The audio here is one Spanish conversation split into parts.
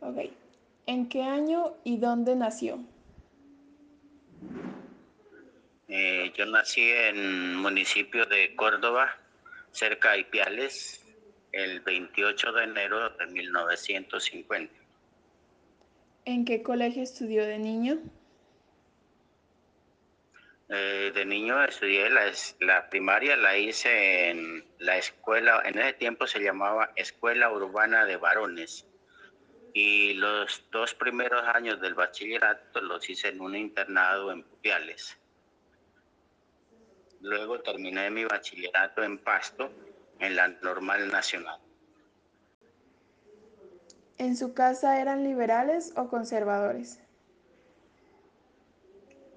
Ok. ¿En qué año y dónde nació? Eh, yo nací en municipio de Córdoba, cerca de Ipiales, el 28 de enero de 1950. ¿En qué colegio estudió de niño? Eh, de niño estudié la, la, primaria, la hice en la escuela, en ese tiempo se llamaba Escuela Urbana de Varones. Y los dos primeros años del bachillerato los hice en un internado en Pupiales. Luego terminé mi bachillerato en Pasto, en la Normal Nacional. ¿En su casa eran liberales o conservadores?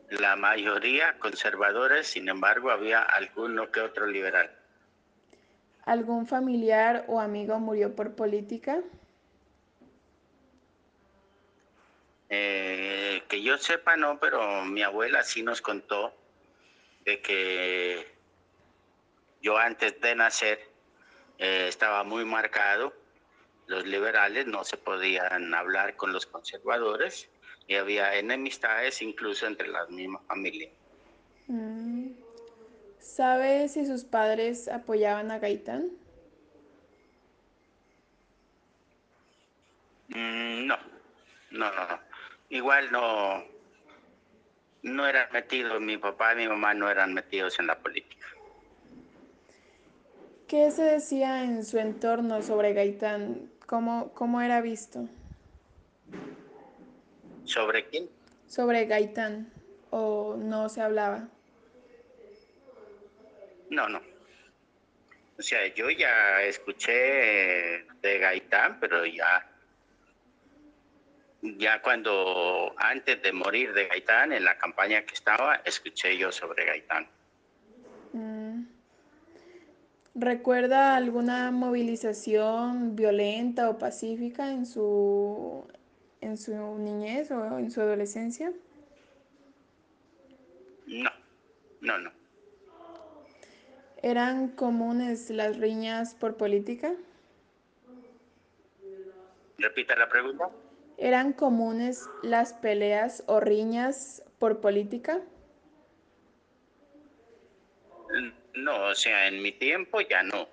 La mayoría conservadores, sin embargo, había alguno que otro liberal. ¿Algún familiar o amigo murió por política? Eh, que yo sepa, no, pero mi abuela sí nos contó de que yo antes de nacer eh, estaba muy marcado. Los liberales no se podían hablar con los conservadores y había enemistades incluso entre las mismas familias. Mm. ¿Sabe si sus padres apoyaban a Gaitán? Mm, no, no, no. Igual no, no eran metidos, mi papá y mi mamá no eran metidos en la política. ¿Qué se decía en su entorno sobre Gaitán? ¿Cómo, cómo era visto? ¿Sobre quién? Sobre Gaitán. ¿O no se hablaba? No, no. O sea, yo ya escuché de Gaitán, pero ya ya cuando antes de morir de Gaitán, en la campaña que estaba, escuché yo sobre Gaitán. Mm. ¿Recuerda alguna movilización violenta o pacífica en su, en su niñez o en su adolescencia? No, no, no. ¿Eran comunes las riñas por política? Repita la pregunta. ¿Eran comunes las peleas o riñas por política? No, o sea, en mi tiempo ya no.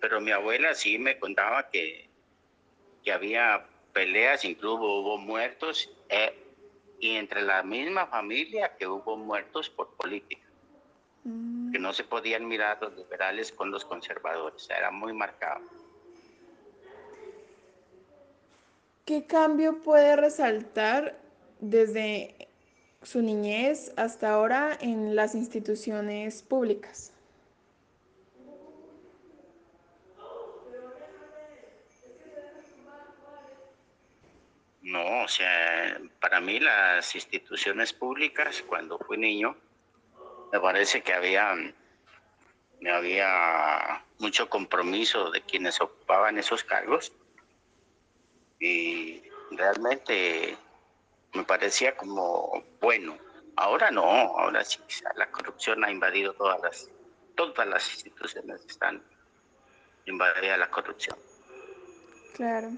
Pero mi abuela sí me contaba que, que había peleas, incluso hubo muertos, eh, y entre la misma familia que hubo muertos por política. Mm. Que no se podían mirar los liberales con los conservadores, era muy marcado. ¿Qué cambio puede resaltar desde su niñez hasta ahora en las instituciones públicas? No, o sea, para mí las instituciones públicas, cuando fui niño, me parece que había, había mucho compromiso de quienes ocupaban esos cargos y realmente me parecía como bueno. Ahora no, ahora sí, la corrupción ha invadido todas las, todas las instituciones están invadidas la corrupción. Claro.